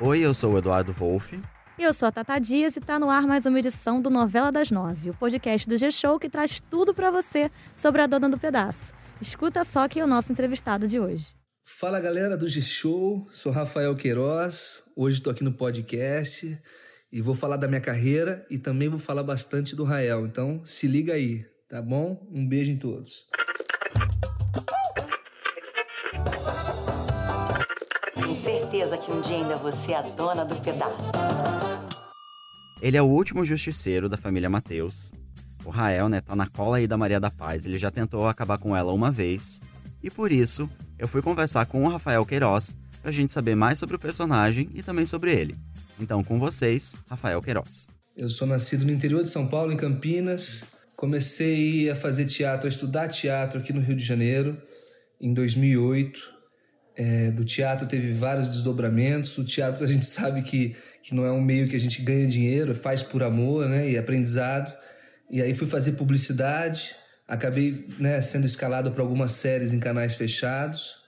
Oi, eu sou o Eduardo Wolff. E eu sou a Tata Dias e está no ar mais uma edição do Novela das Nove, o podcast do G-Show que traz tudo para você sobre a Dona do Pedaço. Escuta só quem é o nosso entrevistado de hoje. Fala galera do G-Show, sou Rafael Queiroz, hoje estou aqui no podcast e vou falar da minha carreira e também vou falar bastante do Rael, então se liga aí, tá bom? Um beijo em todos. Certeza que um dia ainda você é a dona do pedaço. Ele é o último justiceiro da família Mateus. O Rael, né, tá na cola aí da Maria da Paz. Ele já tentou acabar com ela uma vez. E por isso, eu fui conversar com o Rafael Queiroz pra gente saber mais sobre o personagem e também sobre ele. Então, com vocês, Rafael Queiroz. Eu sou nascido no interior de São Paulo, em Campinas. Comecei a fazer teatro, a estudar teatro aqui no Rio de Janeiro em 2008. É, do teatro teve vários desdobramentos. O teatro a gente sabe que, que não é um meio que a gente ganha dinheiro, faz por amor né, e aprendizado. E aí fui fazer publicidade, acabei né, sendo escalado para algumas séries em canais fechados.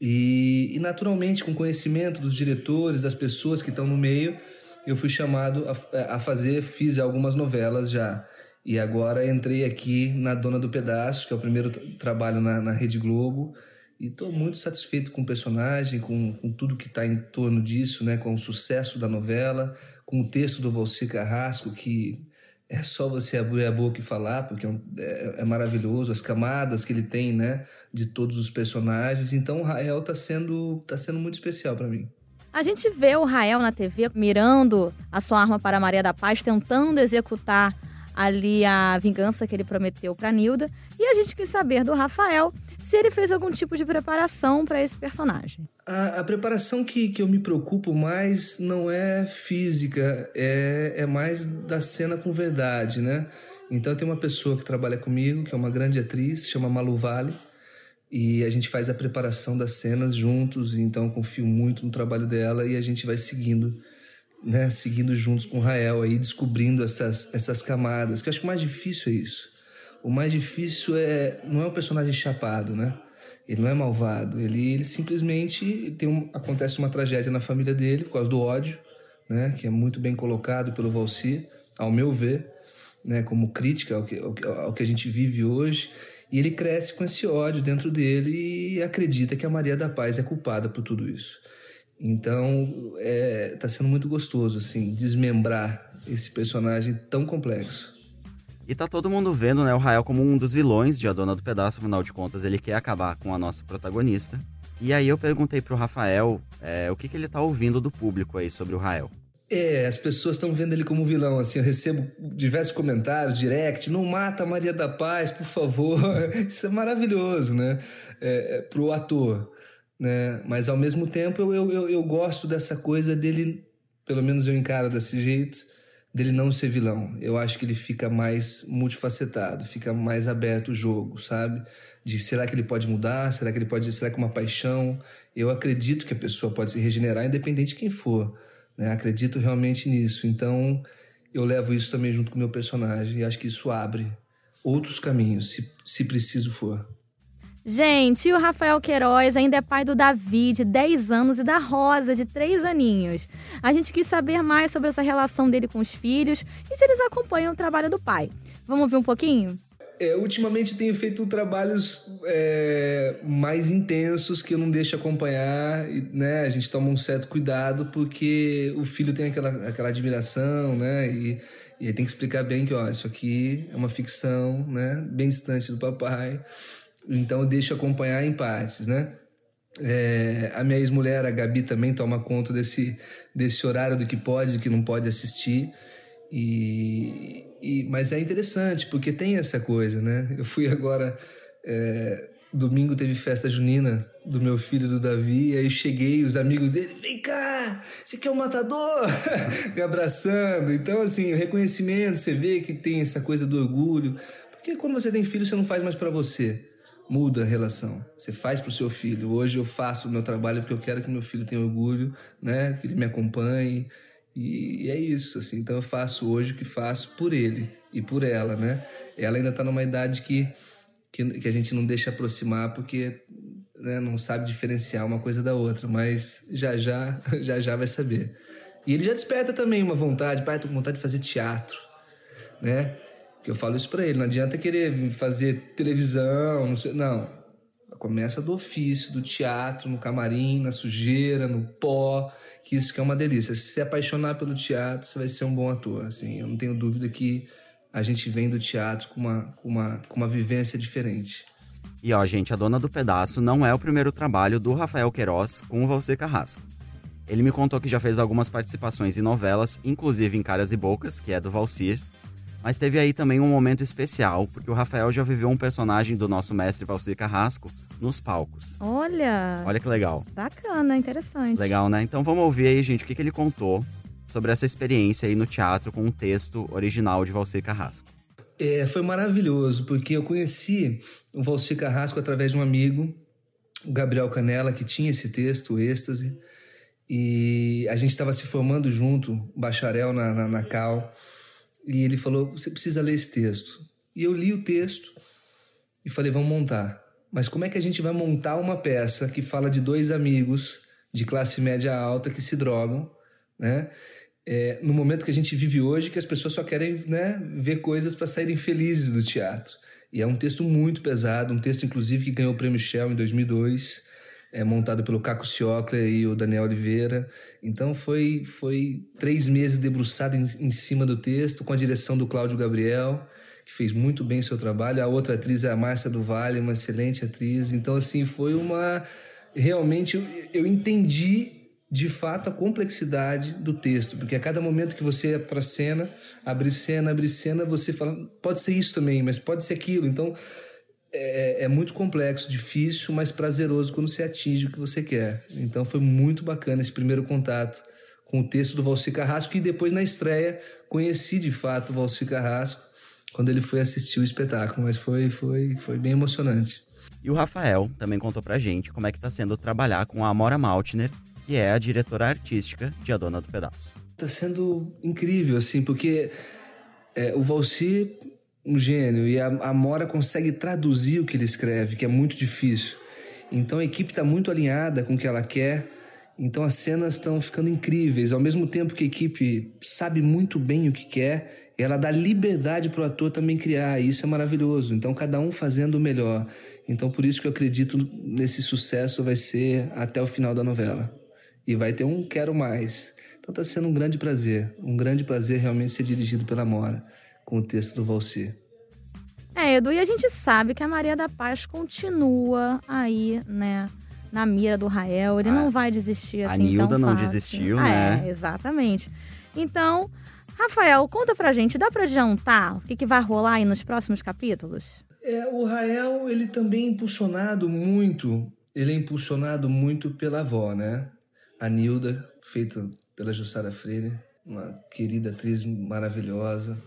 E, e, naturalmente, com conhecimento dos diretores, das pessoas que estão no meio, eu fui chamado a, a fazer, fiz algumas novelas já. E agora entrei aqui na Dona do Pedaço, que é o primeiro trabalho na, na Rede Globo. E estou muito satisfeito com o personagem, com, com tudo que está em torno disso, né? com o sucesso da novela, com o texto do Valci Carrasco, que é só você abrir a boca e falar, porque é, um, é, é, maravilhoso, as camadas que ele tem, né, de todos os personagens. Então o Rael está sendo, tá sendo muito especial para mim. A gente vê o Rael na TV mirando a sua arma para Maria da Paz, tentando executar ali a vingança que ele prometeu para Nilda, e a gente quis saber do Rafael se ele fez algum tipo de preparação para esse personagem. A, a, preparação que, que eu me preocupo mais não é física, é, é mais da cena com verdade, né? Então tem uma pessoa que trabalha comigo, que é uma grande atriz, chama Malu Vale, e a gente faz a preparação das cenas juntos, então confio muito no trabalho dela e a gente vai seguindo, né, seguindo juntos com Rael aí, descobrindo essas, essas camadas, que eu acho que o mais difícil é isso. O mais difícil é não é o personagem chapado, né? Ele não é malvado, ele, ele simplesmente tem um, acontece uma tragédia na família dele por causa do ódio, né? Que é muito bem colocado pelo Valci, ao meu ver, né? Como crítica ao que, ao que a gente vive hoje. E ele cresce com esse ódio dentro dele e acredita que a Maria da Paz é culpada por tudo isso. Então, é, tá sendo muito gostoso, assim, desmembrar esse personagem tão complexo. E tá todo mundo vendo, né, o Rael como um dos vilões de A Dona do Pedaço, afinal de contas, ele quer acabar com a nossa protagonista. E aí eu perguntei pro Rafael é, o que, que ele tá ouvindo do público aí sobre o Rael. É, as pessoas estão vendo ele como vilão, assim, eu recebo diversos comentários, direct, não mata a Maria da Paz, por favor. Isso é maravilhoso, né? É, é, pro ator, né? Mas ao mesmo tempo eu, eu, eu, gosto dessa coisa dele, pelo menos eu encaro desse jeito, dele não ser vilão. Eu acho que ele fica mais multifacetado, fica mais aberto o jogo, sabe? De será que ele pode mudar? Será que ele pode. Será que uma paixão? Eu acredito que a pessoa pode se regenerar, independente de quem for. Né? Acredito realmente nisso. Então eu levo isso também junto com o meu personagem e acho que isso abre outros caminhos, se, se preciso for. Gente, o Rafael Queiroz ainda é pai do Davi, de 10 anos, e da Rosa, de 3 aninhos. A gente quis saber mais sobre essa relação dele com os filhos e se eles acompanham o trabalho do pai. Vamos ver um pouquinho? É, ultimamente tenho feito trabalhos é, mais intensos que eu não deixo acompanhar, e, né? A gente toma um certo cuidado porque o filho tem aquela, aquela admiração, né? E, e tem que explicar bem que, ó, isso aqui é uma ficção, né? Bem distante do papai. Então eu deixo acompanhar em partes, né? É, a minha ex-mulher, a Gabi, também toma conta desse, desse horário do que pode do que não pode assistir. E, e, mas é interessante, porque tem essa coisa, né? Eu fui agora. É, domingo teve festa junina do meu filho, do Davi, e aí cheguei, os amigos dele, vem cá, você quer um matador? Me abraçando. Então, assim, o reconhecimento, você vê que tem essa coisa do orgulho. Porque quando você tem filho, você não faz mais para você muda a relação. Você faz para o seu filho. Hoje eu faço o meu trabalho porque eu quero que meu filho tenha orgulho, né? Que ele me acompanhe. E, é isso, assim. Então eu faço hoje o que faço por ele e por ela, né? Ela ainda está numa idade que, que, que a gente não deixa aproximar porque né, não sabe diferenciar uma coisa da outra, mas já já, já já vai saber. E ele já desperta também uma vontade, pai, tô com vontade de fazer teatro, né? Eu falo isso para ele, não adianta querer fazer televisão, não sei, não. Começa do ofício, do teatro, no camarim, na sujeira, no pó, que isso que é uma delícia. Se se apaixonar pelo teatro, você vai ser um bom ator, assim. Eu não tenho dúvida que a gente vem do teatro com uma, com uma, com uma vivência diferente. E ó, gente, A Dona do Pedaço não é o primeiro trabalho do Rafael Queiroz com o Valcer Carrasco. Ele me contou que já fez algumas participações em novelas, inclusive em Caras e Bocas, que é do Valcir. Mas teve aí também um momento especial, porque o Rafael já viveu um personagem do nosso mestre Valcir Carrasco nos palcos. Olha, Olha que legal. bacana, interessante. Legal, né? Então vamos ouvir aí, gente, o que, que ele contou sobre essa experiência aí no teatro com um texto original de Valcir Carrasco. É, foi maravilhoso, porque eu conheci o Valcir Carrasco através de um amigo, o Gabriel Canela, que tinha esse texto, o Êxtase, e a gente estava se formando junto, bacharel na, na, na Cal, e ele falou: Você precisa ler esse texto. E eu li o texto e falei: Vamos montar. Mas como é que a gente vai montar uma peça que fala de dois amigos de classe média alta que se drogam, né? É, no momento que a gente vive hoje, que as pessoas só querem né, ver coisas para saírem felizes do teatro. E é um texto muito pesado, um texto, inclusive, que ganhou o Prêmio Shell em 2002, é, montado pelo Caco Ciocler e o Daniel Oliveira. Então, foi, foi três meses debruçado em, em cima do texto, com a direção do Cláudio Gabriel, que fez muito bem seu trabalho. A outra atriz é a Márcia do Vale, uma excelente atriz. Então, assim, foi uma. Realmente, eu, entendi de fato a complexidade do texto, porque a cada momento que você é para cena, abre cena, abre cena, você fala, pode ser isso também, mas pode ser aquilo. Então é, é, muito complexo, difícil, mas prazeroso quando você atinge o que você quer. Então foi muito bacana esse primeiro contato com o texto do Valci Carrasco e depois na estreia conheci de fato o Valci Carrasco quando ele foi assistir o espetáculo, mas foi foi foi bem emocionante. E o Rafael também contou pra gente como é que tá sendo trabalhar com a Amora Maltner, que é a diretora artística de A Dona do Pedaço. Tá sendo incrível, assim, porque é, o Valci, um gênio, e a Amora consegue traduzir o que ele escreve, que é muito difícil. Então a equipe está muito alinhada com o que ela quer. Então as cenas estão ficando incríveis. Ao mesmo tempo que a equipe sabe muito bem o que quer, ela dá liberdade para o ator também criar. E isso é maravilhoso. Então cada um fazendo o melhor. Então por isso que eu acredito nesse sucesso vai ser até o final da novela e vai ter um quero mais. Então está sendo um grande prazer, um grande prazer realmente ser dirigido pela Mora com o texto do Valci. É, Edu, e a gente sabe que a Maria da Paz continua aí, né, na mira do Rael. Ele A- não vai desistir a assim Nilda tão não fácil. desistiu, Ah, né? É, exatamente. Então, Rafael, conta pra gente, dá pra adiantar o que, que vai rolar aí nos próximos capítulos? É, o Rael, ele também é impulsionado muito, ele é impulsionado muito pela avó, né? A Nilda, feita pela Jussara Freire, uma querida atriz maravilhosa.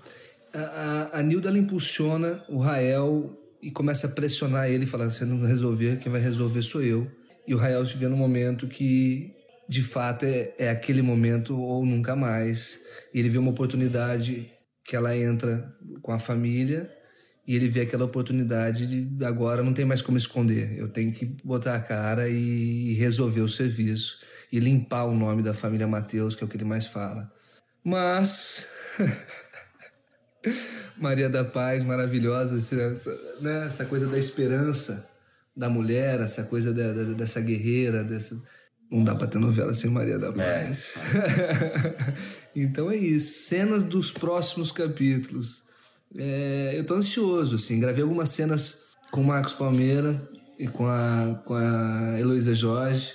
A, a, Nilda, impulsiona o Rael e começa a pressionar ele, falando, você não resolver, quem vai resolver sou eu. E o Rael se vê num momento que, de fato, é, é aquele momento ou nunca mais. E ele vê uma oportunidade que ela entra com a família e ele vê aquela oportunidade de agora não tem mais como esconder. Eu tenho que botar a cara e resolver o serviço e limpar o nome da família Mateus, que é o que ele mais fala. Mas Maria da Paz, maravilhosa, essa, né, essa coisa da esperança da mulher, essa coisa da- da- dessa guerreira, dessa... não dá pra ter novela sem Maria da Paz. então é isso. Cenas dos próximos capítulos. É, eu tô ansioso, assim. Gravei algumas cenas com o Marcos Palmeira e com a, com a Heloísa Jorge,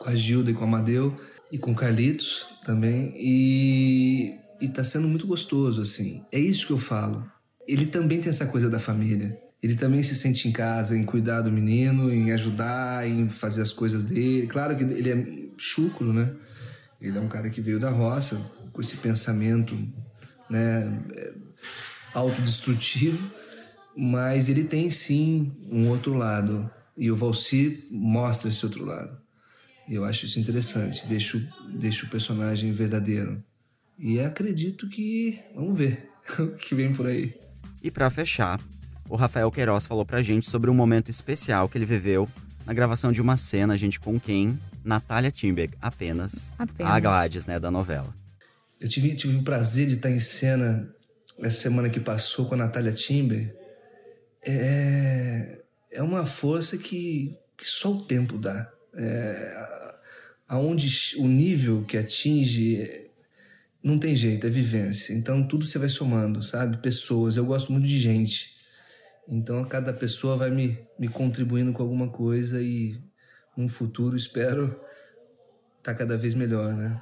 com a Gilda e com a Amadeu e com o Carlitos também. E, e tá sendo muito gostoso, assim. É isso que eu falo. Ele também tem essa coisa da família. Ele também se sente em casa, em cuidar do menino, em ajudar, em fazer as coisas dele. Claro que ele é chucro, né? Ele é um cara que veio da roça, com esse pensamento, né? é, autodestrutivo, mas ele tem sim um outro lado. E o Valci mostra esse outro lado. E eu acho isso interessante, deixa, deixa o personagem verdadeiro. E acredito que. Vamos ver o que vem por aí. E pra fechar, o Rafael Queiroz falou pra gente sobre um momento especial que ele viveu na gravação de uma cena, gente, com quem? Natália Timberg, apenas, Apenas. a Gladys, né, da novela. Eu tive, tive o prazer de estar em cena essa semana que passou com a Natália Timber. É, é uma força que, que só o tempo dá. É, aonde o nível que atinge não tem jeito, é vivência. Então tudo você vai somando, sabe? Pessoas. Eu gosto muito de gente. Então cada pessoa vai me, me contribuindo com alguma coisa e no futuro espero estar cada vez melhor, né?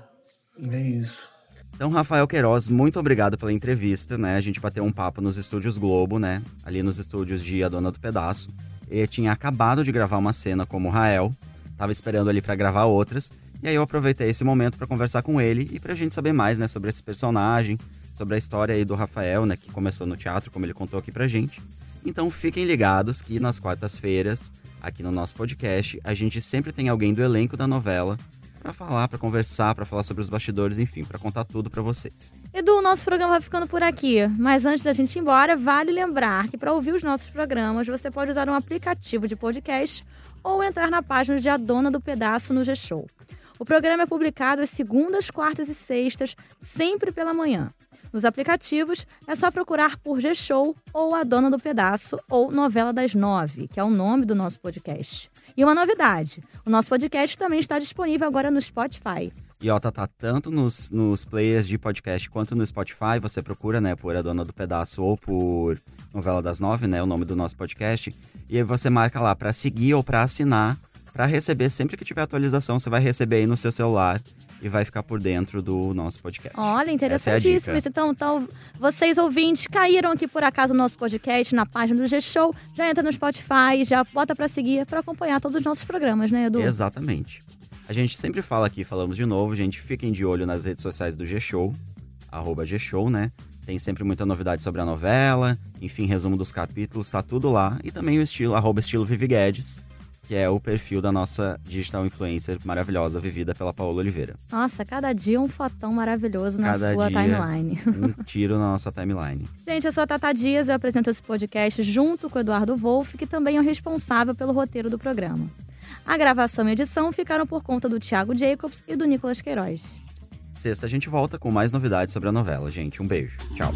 É isso. Então, Rafael Queiroz, muito obrigado pela entrevista, né? A gente bateu um papo nos estúdios Globo, né? Ali nos estúdios de A Dona do Pedaço. Ele tinha acabado de gravar uma cena como Rael, tava esperando ali para gravar outras, e aí eu aproveitei esse momento para conversar com ele e pra gente saber mais, né, sobre esse personagem, sobre a história aí do Rafael, né, que começou no teatro, como ele contou aqui pra gente. Então, fiquem ligados que nas quartas-feiras, aqui no nosso podcast, a gente sempre tem alguém do elenco da novela para falar, para conversar, para falar sobre os bastidores, enfim, para contar tudo para vocês. Edu, o nosso programa vai ficando por aqui. Mas antes da gente ir embora, vale lembrar que para ouvir os nossos programas, você pode usar um aplicativo de podcast ou entrar na página de A Dona do Pedaço no G-Show. O programa é publicado às segundas, quartas e sextas, sempre pela manhã. Nos aplicativos, é só procurar por G-Show ou A Dona do Pedaço ou Novela das Nove, que é o nome do nosso podcast. E uma novidade: o nosso podcast também está disponível agora no Spotify. E ó, tá, tá tanto nos, nos players de podcast quanto no Spotify. Você procura, né, por A Dona do Pedaço ou por Novela das Nove, né, o nome do nosso podcast. E aí você marca lá para seguir ou para assinar, para receber sempre que tiver atualização, você vai receber aí no seu celular e vai ficar por dentro do nosso podcast. Olha, é interessantíssimo dica. isso. Então, então, vocês ouvintes caíram aqui por acaso no nosso podcast, na página do G-Show, já entra no Spotify, já bota pra seguir, pra acompanhar todos os nossos programas, né, Edu? Exatamente. A gente sempre fala aqui, falamos de novo, gente, fiquem de olho nas redes sociais do G-Show, arroba G-Show, né? Tem sempre muita novidade sobre a novela, enfim, resumo dos capítulos, tá tudo lá. E também o estilo, arroba estilo Vivi Guedes, que é o perfil da nossa digital influencer maravilhosa, vivida pela Paola Oliveira. Nossa, cada dia um fotão maravilhoso na Cada sua timeline. Um tiro na nossa timeline. Gente, eu sou a Tata Dias, eu apresento esse podcast junto com o Eduardo Wolff, que também é o responsável pelo roteiro do programa. A gravação e edição ficaram por conta do Thiago Jacobs e do Nicolas Queiroz. Sexta a gente volta com mais novidades sobre a novela, gente. Um beijo. Tchau.